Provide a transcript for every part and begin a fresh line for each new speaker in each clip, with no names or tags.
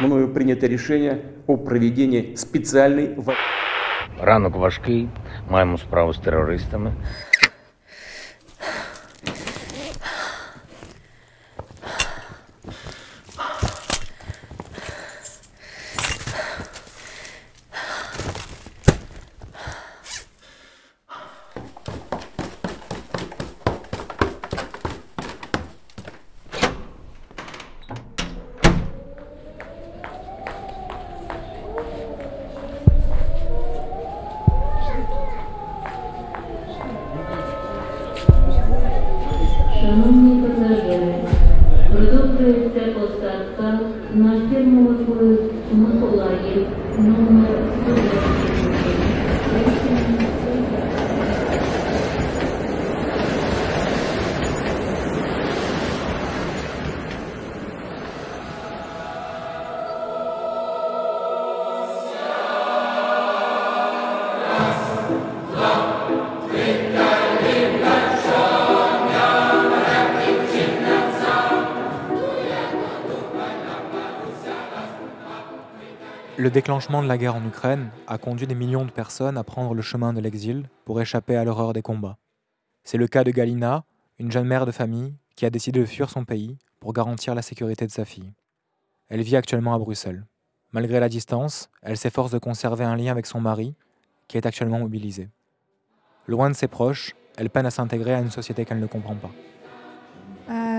мною принято решение о проведении специальной во-
Ранок важкий, маємо справу з терористами.
Le déclenchement de la guerre en Ukraine a conduit des millions de personnes à prendre le chemin de l'exil pour échapper à l'horreur des combats. C'est le cas de Galina, une jeune mère de famille qui a décidé de fuir son pays pour garantir la sécurité de sa fille. Elle vit actuellement à Bruxelles. Malgré la distance, elle s'efforce de conserver un lien avec son mari, qui est actuellement mobilisé. Loin de ses proches, elle peine à s'intégrer à une société qu'elle ne comprend pas.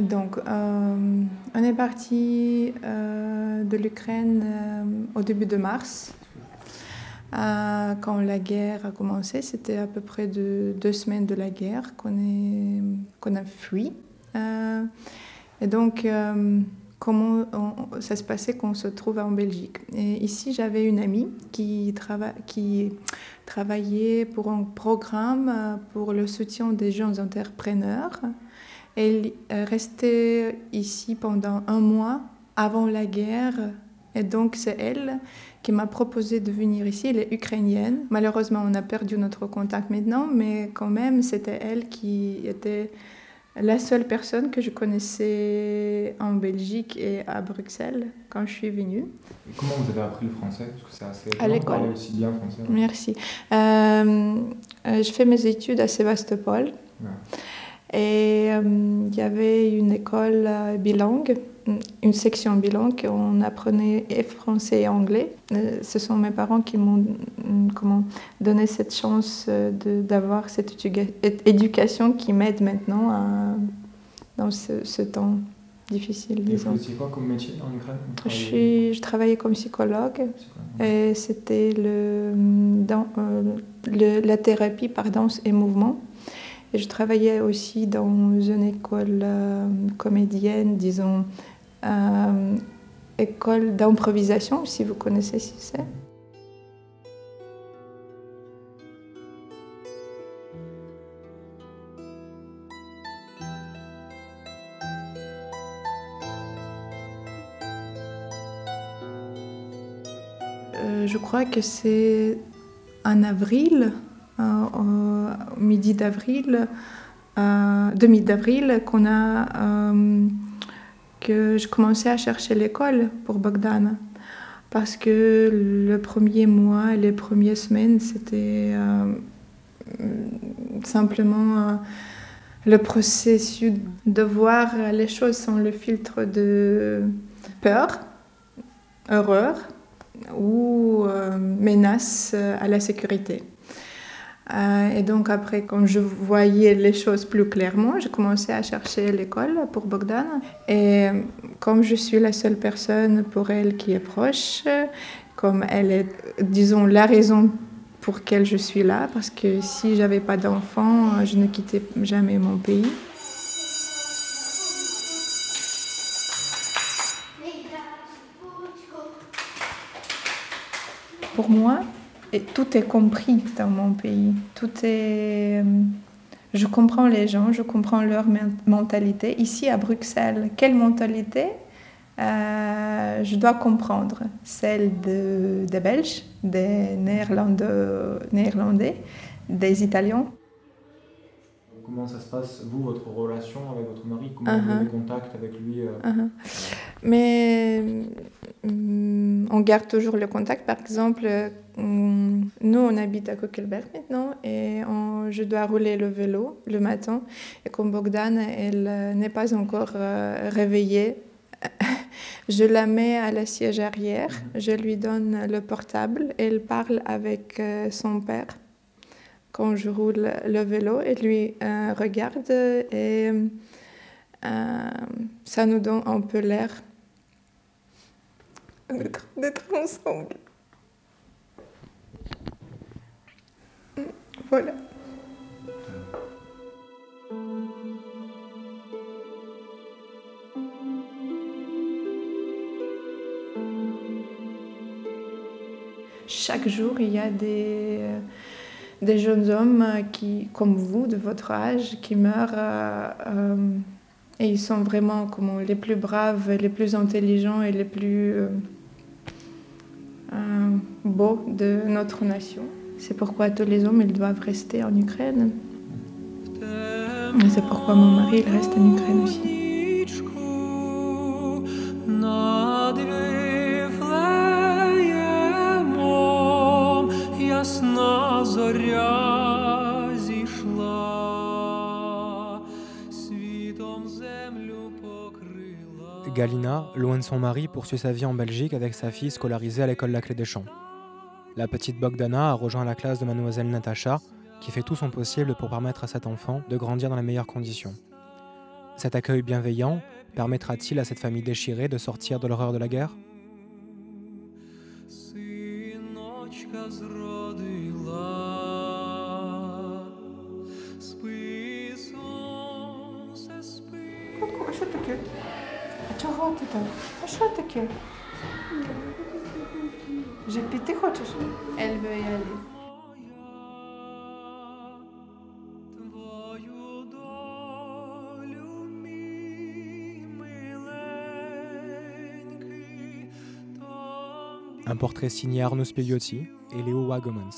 Donc, euh, on est parti euh, de l'Ukraine euh, au début de mars. Quand la guerre a commencé, c'était à peu près de deux semaines de la guerre qu'on a fui. Et donc, comment ça se passait qu'on se trouve en Belgique. Et ici, j'avais une amie qui, trava- qui travaillait pour un programme pour le soutien des jeunes entrepreneurs. Elle est restée ici pendant un mois avant la guerre. Et donc, c'est elle qui m'a proposé de venir ici. Elle est ukrainienne. Malheureusement, on a perdu notre contact maintenant, mais quand même, c'était elle qui était la seule personne que je connaissais en Belgique et à Bruxelles quand je suis venue.
Et comment vous avez appris le français? Parce que c'est assez
À l'école.
parler aussi bien français.
Merci. Euh, euh, je fais mes études à Sébastopol.
Ouais.
Et euh, il y avait une école euh, bilingue, une section bilingue, on apprenait et français et anglais. Euh, ce sont mes parents qui m'ont euh, comment, donné cette chance d'avoir cette éducation qui m'aide maintenant à- dans ce, ce temps difficile,
Et vous faisiez quoi comme métier en Ukraine
Je,
travaillez-
suis, je travaillais comme psychologue et c'était le, dans, euh, le- la thérapie par danse et mouvement. Et je travaillais aussi dans une école euh, comédienne, disons, euh, école d'improvisation, si vous connaissez si c'est. Euh, je crois que c'est en avril, au midi d'avril, euh, demi d'avril, qu'on a euh, que je commençais à chercher l'école pour Bogdana. Parce que le premier mois, les premières semaines, c'était euh, simplement euh, le processus de voir les choses sans le filtre de peur, horreur ou euh, menace à la sécurité. Euh, et donc après, quand je voyais les choses plus clairement, j'ai commencé à chercher l'école pour Bogdan. Et comme je suis la seule personne pour elle qui est proche, comme elle est, disons, la raison pour laquelle je suis là, parce que si j'avais pas d'enfant, je ne quittais jamais mon pays. Pour moi, tout est compris dans mon pays. Tout est. euh, Je comprends les gens, je comprends leur men- mentalité. Ici à Bruxelles, quelle mentalité euh, je dois comprendre Celle de- des Belges, des Néerlandais, des Italiens.
Comment ça se passe, vous, votre relation avec votre mari Comment
Uh-huh.
vous avez contact avec lui euh,
Uh-huh. Mais hum, on garde toujours le contact. Par exemple, hum, nous, on habite à Kokelberg maintenant et on- je dois rouler le vélo le matin. Et comme Bogdan, elle euh, n'est pas encore euh, réveillée, je la mets à la siège arrière, je lui donne le portable, elle parle avec euh, son père quand je roule le vélo et lui euh, regarde et euh, ça nous donne un peu l'air d'être d'être ensemble. Voilà. Chaque jour, il y a des, des jeunes hommes qui, comme vous, de votre âge, qui meurent euh, euh, et ils sont vraiment les plus braves, les plus intelligents et les plus euh, beaux de notre nation. C'est pourquoi tous les hommes ils doivent rester en Ukraine. C'est pourquoi mon mari il reste en Ukraine aussi.
Galina, loin de son mari, poursuit sa vie en Belgique avec sa fille scolarisée à l'école La Clé des Champs. La petite Bogdana a rejoint la classe de mademoiselle Natacha, qui fait tout son possible pour permettre à cet enfant de grandir dans les meilleures conditions. Cet accueil bienveillant permettra-t-il à cette famille déchirée de sortir de l'horreur de la guerre?
чого ти так? А що таке? Вже піти хочеш? Elle veut y aller.
Твою долю, мій миленький, там
Un portrait signé Arnaud Spiegliotti et Léo Wagemans.